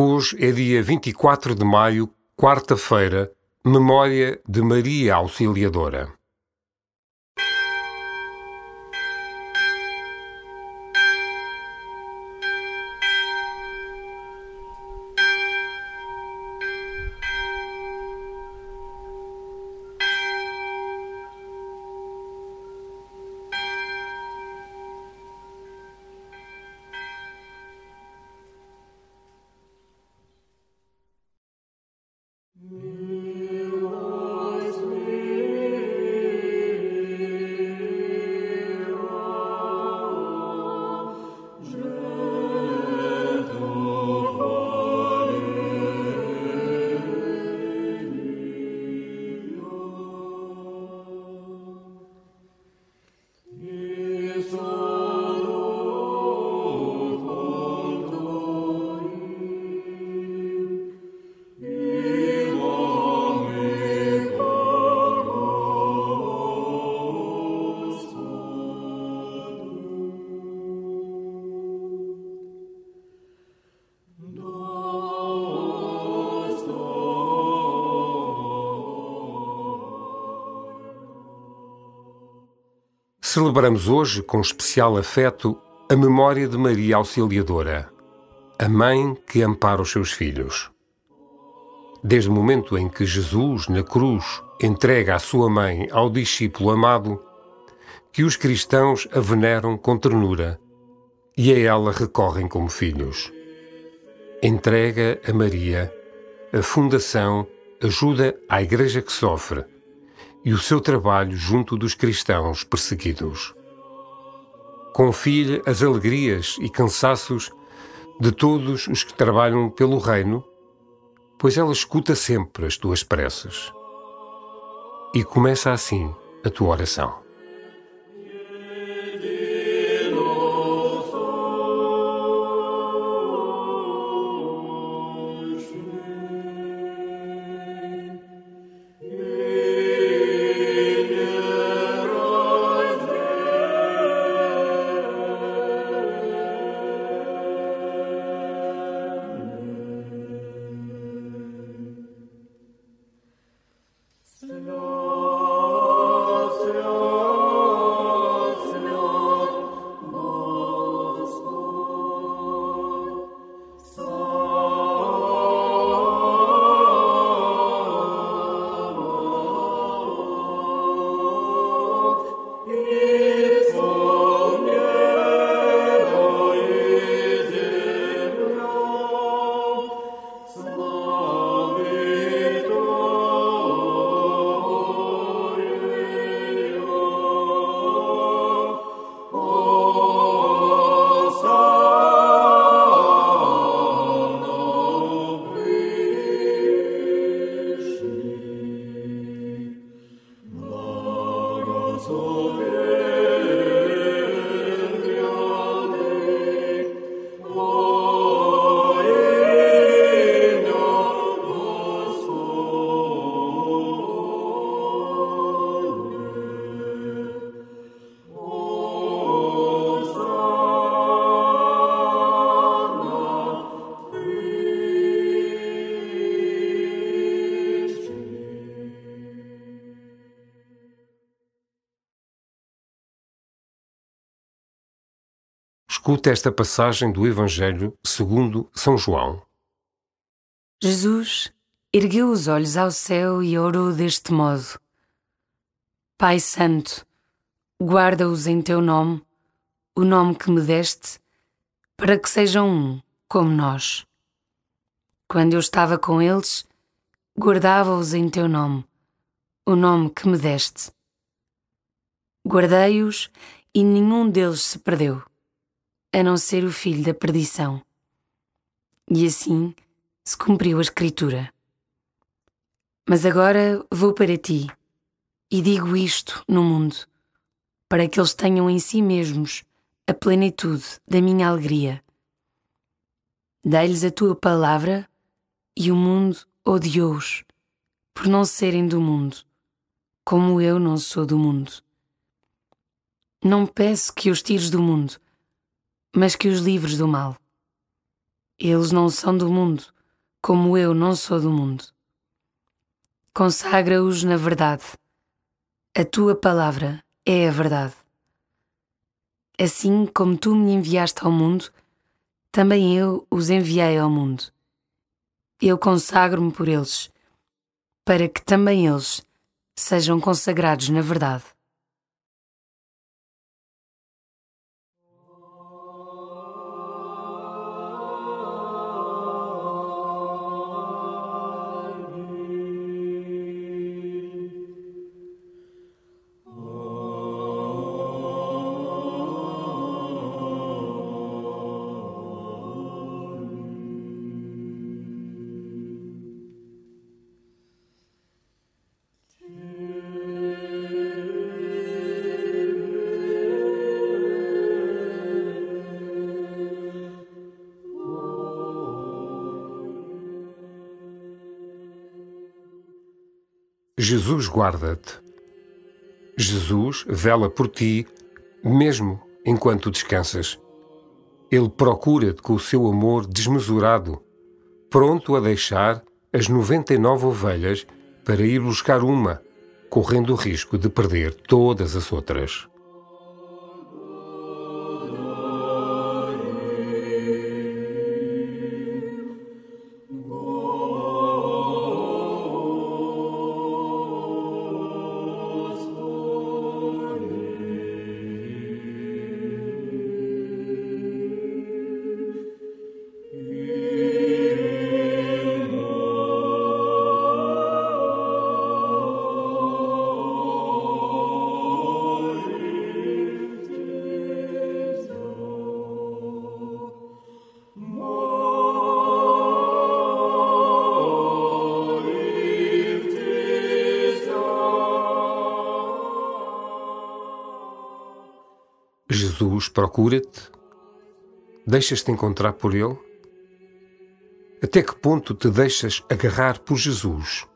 Hoje é dia 24 de maio, quarta-feira, memória de Maria Auxiliadora. Celebramos hoje, com especial afeto, a memória de Maria Auxiliadora, a mãe que ampara os seus filhos. Desde o momento em que Jesus, na cruz, entrega a sua mãe ao discípulo amado, que os cristãos a veneram com ternura e a ela recorrem como filhos. Entrega a Maria a fundação ajuda à Igreja que sofre e o seu trabalho junto dos cristãos perseguidos. Confie as alegrias e cansaços de todos os que trabalham pelo Reino, pois ela escuta sempre as tuas preces. E começa assim a tua oração. Escuta esta passagem do Evangelho segundo São João. Jesus ergueu os olhos ao céu e orou deste modo: Pai Santo, guarda-os em teu nome, o nome que me deste, para que sejam um, como nós. Quando eu estava com eles, guardava-os em teu nome, o nome que me deste. Guardei-os e nenhum deles se perdeu a não ser o filho da perdição. E assim se cumpriu a Escritura. Mas agora vou para ti e digo isto no mundo, para que eles tenham em si mesmos a plenitude da minha alegria. Dai-lhes a tua palavra e o mundo odiou-os, por não serem do mundo, como eu não sou do mundo. Não peço que os tires do mundo, mas que os livres do mal. Eles não são do mundo, como eu não sou do mundo. Consagra-os na verdade. A tua palavra é a verdade. Assim como tu me enviaste ao mundo, também eu os enviei ao mundo. Eu consagro-me por eles, para que também eles sejam consagrados na verdade. Jesus guarda-te. Jesus vela por ti, mesmo enquanto descansas. Ele procura-te com o seu amor desmesurado, pronto a deixar as noventa e nove ovelhas para ir buscar uma, correndo o risco de perder todas as outras. Jesus procura-te? Deixas-te encontrar por Ele? Até que ponto te deixas agarrar por Jesus?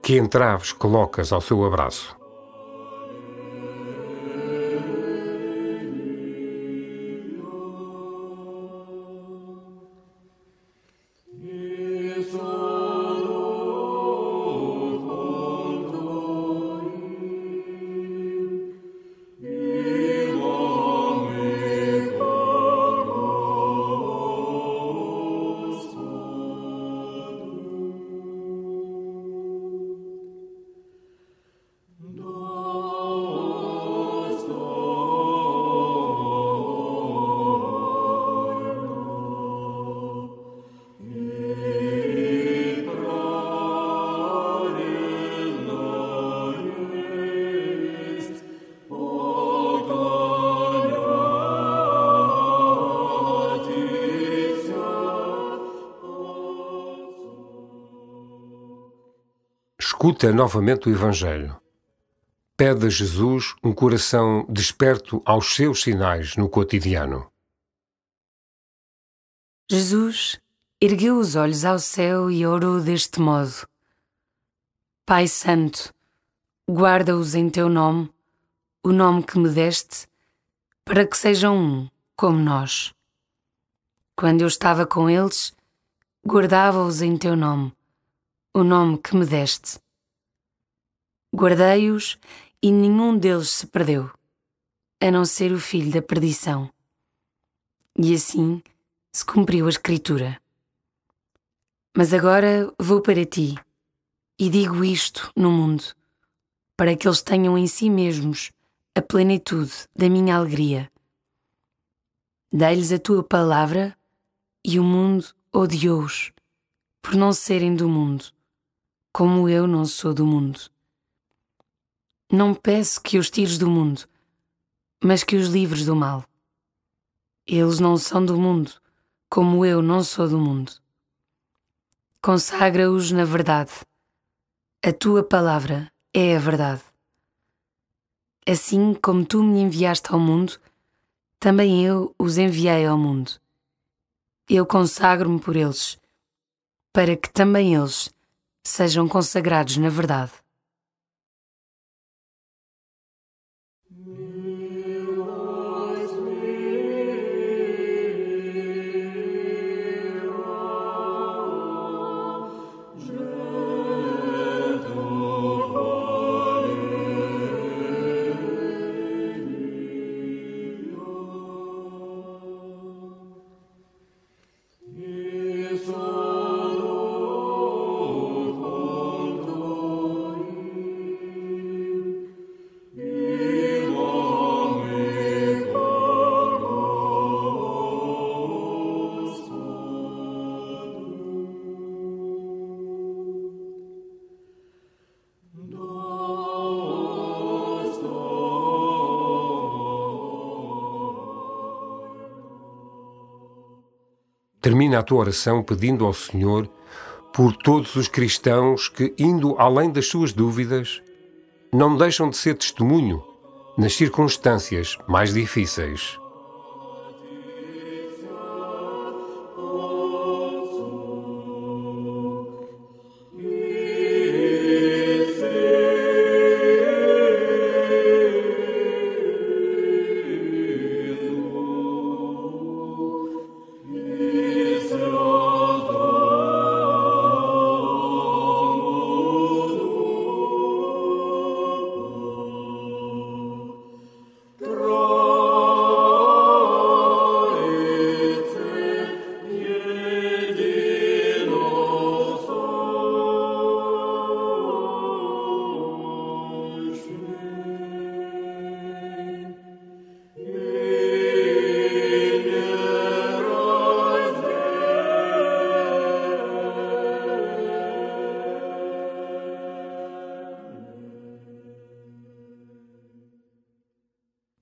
Que entraves colocas ao seu abraço? Escuta novamente o Evangelho. Pede a Jesus um coração desperto aos seus sinais no cotidiano. Jesus ergueu os olhos ao céu e orou deste modo: Pai Santo, guarda-os em teu nome, o nome que me deste, para que sejam um, como nós. Quando eu estava com eles, guardava-os em teu nome, o nome que me deste. Guardei-os e nenhum deles se perdeu, a não ser o filho da perdição. E assim se cumpriu a Escritura. Mas agora vou para ti e digo isto no mundo, para que eles tenham em si mesmos a plenitude da minha alegria. Dai-lhes a tua palavra e o mundo odiou-os, por não serem do mundo, como eu não sou do mundo. Não peço que os tires do mundo, mas que os livres do mal. Eles não são do mundo, como eu não sou do mundo. Consagra-os na verdade. A tua palavra é a verdade. Assim como tu me enviaste ao mundo, também eu os enviei ao mundo. Eu consagro-me por eles, para que também eles sejam consagrados na verdade. Termina a tua oração pedindo ao Senhor por todos os cristãos que, indo além das suas dúvidas, não deixam de ser testemunho nas circunstâncias mais difíceis.